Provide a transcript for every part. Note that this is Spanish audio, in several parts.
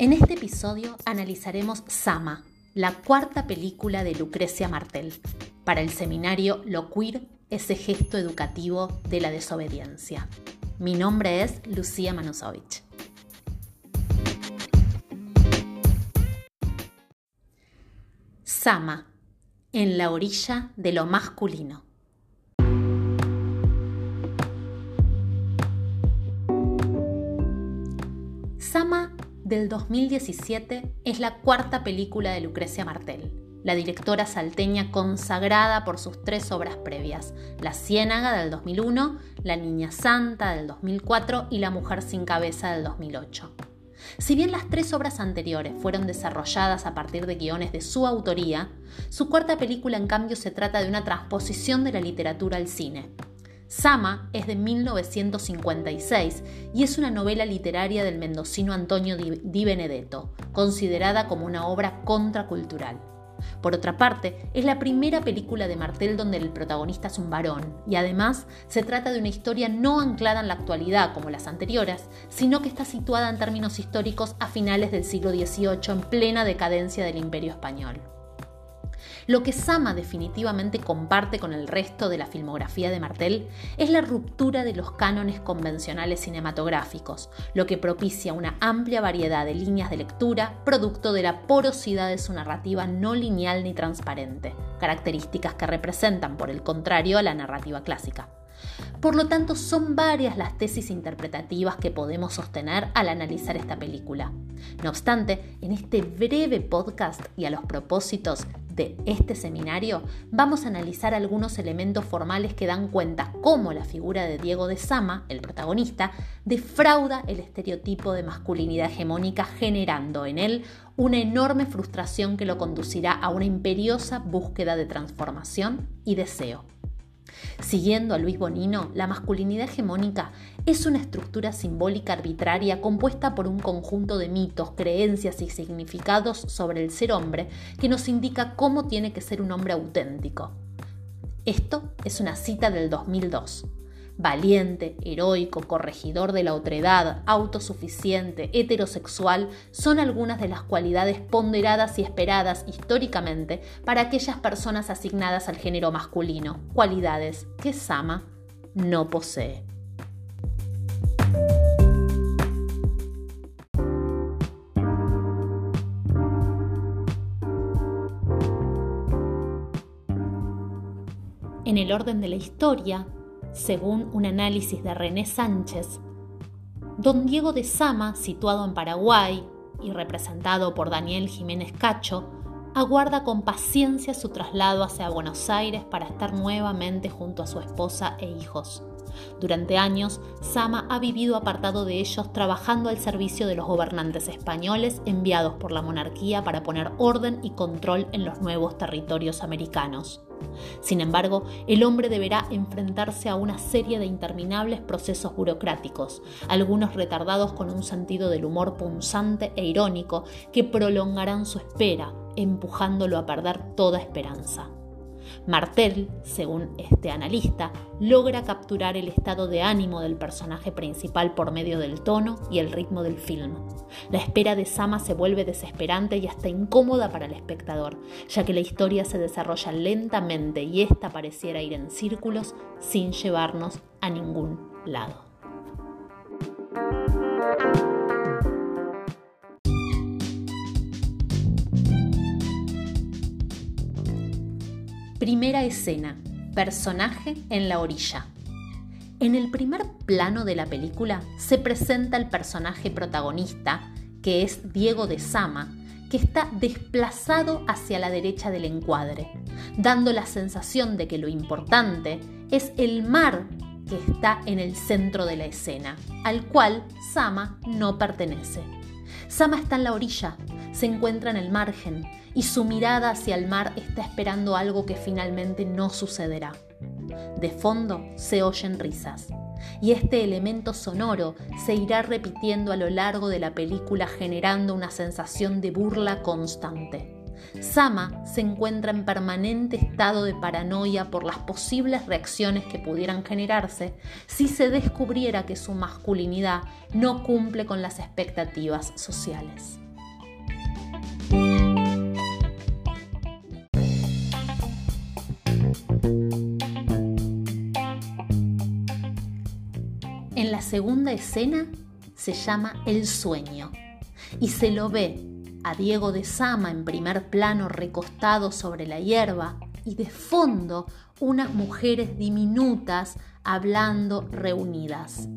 En este episodio analizaremos Sama, la cuarta película de Lucrecia Martel, para el seminario Lo Queer, ese gesto educativo de la desobediencia. Mi nombre es Lucía Manusovich. Sama, en la orilla de lo masculino. Del 2017 es la cuarta película de Lucrecia Martel, la directora salteña consagrada por sus tres obras previas, La Ciénaga del 2001, La Niña Santa del 2004 y La Mujer sin Cabeza del 2008. Si bien las tres obras anteriores fueron desarrolladas a partir de guiones de su autoría, su cuarta película en cambio se trata de una transposición de la literatura al cine, Sama es de 1956 y es una novela literaria del mendocino Antonio Di Benedetto, considerada como una obra contracultural. Por otra parte, es la primera película de Martel donde el protagonista es un varón, y además se trata de una historia no anclada en la actualidad como las anteriores, sino que está situada en términos históricos a finales del siglo XVIII en plena decadencia del Imperio Español. Lo que Sama definitivamente comparte con el resto de la filmografía de Martel es la ruptura de los cánones convencionales cinematográficos, lo que propicia una amplia variedad de líneas de lectura, producto de la porosidad de su narrativa no lineal ni transparente, características que representan, por el contrario, a la narrativa clásica. Por lo tanto, son varias las tesis interpretativas que podemos sostener al analizar esta película. No obstante, en este breve podcast y a los propósitos de este seminario, vamos a analizar algunos elementos formales que dan cuenta cómo la figura de Diego de Sama, el protagonista, defrauda el estereotipo de masculinidad hegemónica generando en él una enorme frustración que lo conducirá a una imperiosa búsqueda de transformación y deseo. Siguiendo a Luis Bonino, la masculinidad hegemónica es una estructura simbólica arbitraria compuesta por un conjunto de mitos, creencias y significados sobre el ser hombre que nos indica cómo tiene que ser un hombre auténtico. Esto es una cita del 2002 valiente, heroico, corregidor de la otredad, autosuficiente, heterosexual, son algunas de las cualidades ponderadas y esperadas históricamente para aquellas personas asignadas al género masculino, cualidades que Sama no posee. En el orden de la historia, según un análisis de René Sánchez, don Diego de Sama, situado en Paraguay y representado por Daniel Jiménez Cacho, aguarda con paciencia su traslado hacia Buenos Aires para estar nuevamente junto a su esposa e hijos. Durante años, Sama ha vivido apartado de ellos trabajando al servicio de los gobernantes españoles enviados por la monarquía para poner orden y control en los nuevos territorios americanos. Sin embargo, el hombre deberá enfrentarse a una serie de interminables procesos burocráticos, algunos retardados con un sentido del humor punzante e irónico que prolongarán su espera, empujándolo a perder toda esperanza. Martel, según este analista, logra capturar el estado de ánimo del personaje principal por medio del tono y el ritmo del film. La espera de Sama se vuelve desesperante y hasta incómoda para el espectador, ya que la historia se desarrolla lentamente y esta pareciera ir en círculos sin llevarnos a ningún lado. Primera escena. Personaje en la orilla. En el primer plano de la película se presenta el personaje protagonista, que es Diego de Sama, que está desplazado hacia la derecha del encuadre, dando la sensación de que lo importante es el mar que está en el centro de la escena, al cual Sama no pertenece. Sama está en la orilla, se encuentra en el margen y su mirada hacia el mar está esperando algo que finalmente no sucederá. De fondo se oyen risas y este elemento sonoro se irá repitiendo a lo largo de la película generando una sensación de burla constante. Sama se encuentra en permanente estado de paranoia por las posibles reacciones que pudieran generarse si se descubriera que su masculinidad no cumple con las expectativas sociales. En la segunda escena se llama El sueño y se lo ve a Diego de Sama en primer plano recostado sobre la hierba y de fondo unas mujeres diminutas hablando reunidas.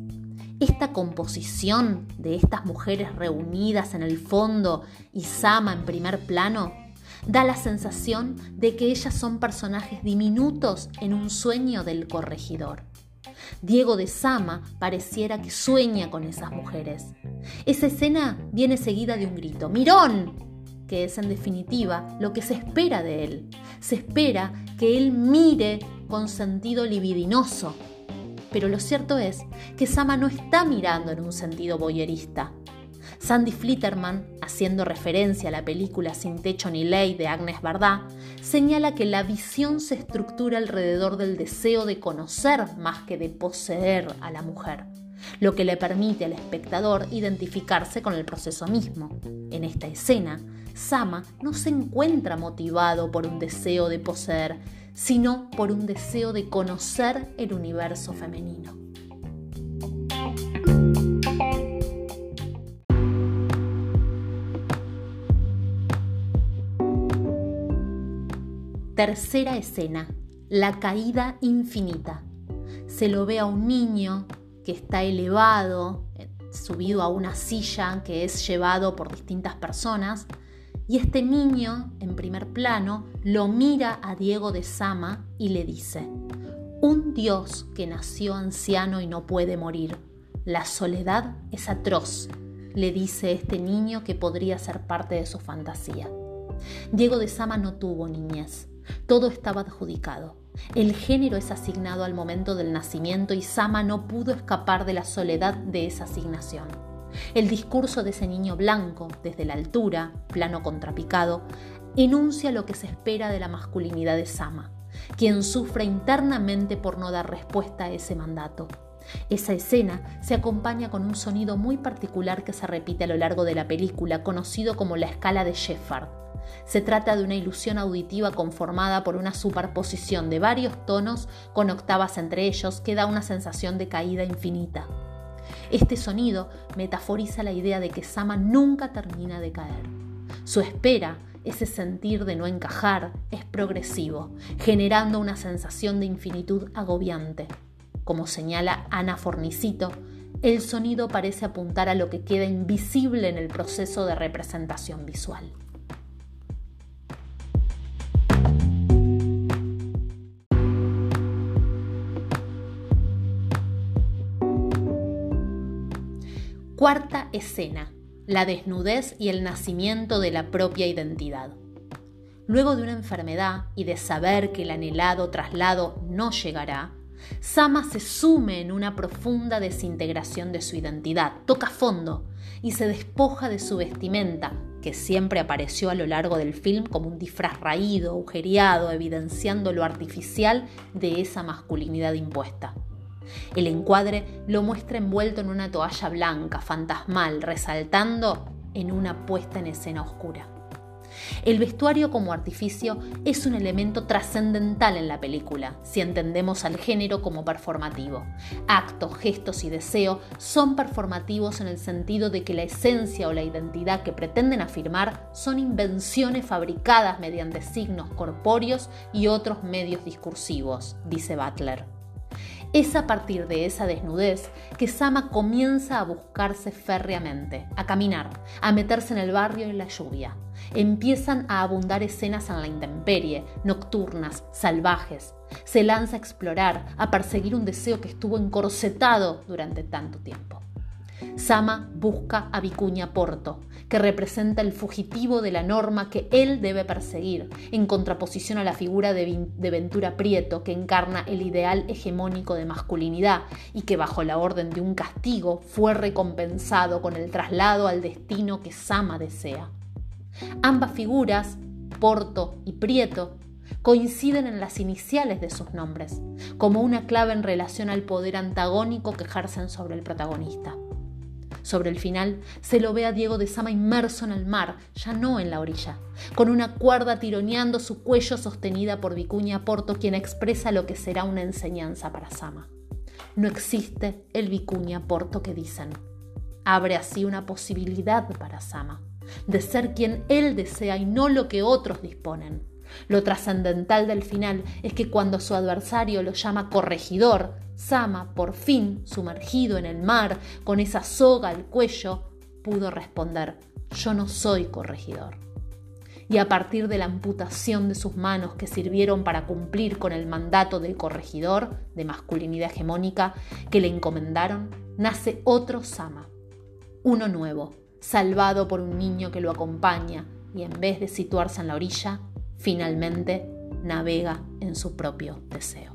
Esta composición de estas mujeres reunidas en el fondo y Sama en primer plano da la sensación de que ellas son personajes diminutos en un sueño del corregidor. Diego de Sama pareciera que sueña con esas mujeres. Esa escena viene seguida de un grito, ¡Mirón! que es en definitiva lo que se espera de él. Se espera que él mire con sentido libidinoso. Pero lo cierto es que Sama no está mirando en un sentido boyerista. Sandy Flitterman, haciendo referencia a la película Sin Techo ni Ley de Agnes Bardá, señala que la visión se estructura alrededor del deseo de conocer más que de poseer a la mujer, lo que le permite al espectador identificarse con el proceso mismo. En esta escena, Sama no se encuentra motivado por un deseo de poseer, sino por un deseo de conocer el universo femenino. Tercera escena, la caída infinita. Se lo ve a un niño que está elevado, eh, subido a una silla que es llevado por distintas personas, y este niño, en primer plano, lo mira a Diego de Sama y le dice, un Dios que nació anciano y no puede morir. La soledad es atroz, le dice este niño que podría ser parte de su fantasía. Diego de Sama no tuvo niñez, todo estaba adjudicado. El género es asignado al momento del nacimiento y Sama no pudo escapar de la soledad de esa asignación. El discurso de ese niño blanco, desde la altura, plano contrapicado, enuncia lo que se espera de la masculinidad de Sama, quien sufre internamente por no dar respuesta a ese mandato. Esa escena se acompaña con un sonido muy particular que se repite a lo largo de la película, conocido como la escala de Sheffard se trata de una ilusión auditiva conformada por una superposición de varios tonos con octavas entre ellos que da una sensación de caída infinita. Este sonido metaforiza la idea de que Sama nunca termina de caer. Su espera, ese sentir de no encajar, es progresivo, generando una sensación de infinitud agobiante. Como señala Ana Fornicito, el sonido parece apuntar a lo que queda invisible en el proceso de representación visual. Cuarta escena, la desnudez y el nacimiento de la propia identidad. Luego de una enfermedad y de saber que el anhelado traslado no llegará, Sama se sume en una profunda desintegración de su identidad, toca fondo y se despoja de su vestimenta, que siempre apareció a lo largo del film como un disfraz raído, agujereado, evidenciando lo artificial de esa masculinidad impuesta. El encuadre lo muestra envuelto en una toalla blanca, fantasmal, resaltando en una puesta en escena oscura. El vestuario como artificio es un elemento trascendental en la película, si entendemos al género como performativo. Actos, gestos y deseo son performativos en el sentido de que la esencia o la identidad que pretenden afirmar son invenciones fabricadas mediante signos corpóreos y otros medios discursivos, dice Butler. Es a partir de esa desnudez que Sama comienza a buscarse férreamente, a caminar, a meterse en el barrio en la lluvia. Empiezan a abundar escenas en la intemperie, nocturnas, salvajes. Se lanza a explorar, a perseguir un deseo que estuvo encorsetado durante tanto tiempo. Sama busca a Vicuña Porto, que representa el fugitivo de la norma que él debe perseguir, en contraposición a la figura de, Ventura Prieto, que encarna el ideal hegemónico de masculinidad y que bajo la orden de un castigo fue recompensado con el traslado al destino que Sama desea. Ambas figuras, Porto y Prieto, coinciden en las iniciales de sus nombres, como una clave en relación al poder antagónico que ejercen sobre el protagonista. Sobre el final se lo ve a Diego de Sama inmerso en el mar, ya no en la orilla, con una cuerda tironeando su cuello sostenida por Vicuña Porto, quien expresa lo que será una enseñanza para Sama. No existe el vicuña porto que dicen. Abre así una posibilidad para Sama, de ser quien él desea y no lo que otros disponen. Lo trascendental del final es que cuando su adversario lo llama corregidor, Sama, por fin, sumergido en el mar, con esa soga al cuello, pudo responder, yo no soy corregidor. Y a partir de la amputación de sus manos que sirvieron para cumplir con el mandato del corregidor de masculinidad hegemónica que le encomendaron, nace otro Sama, uno nuevo, salvado por un niño que lo acompaña y en vez de situarse en la orilla, finalmente navega en su propio deseo.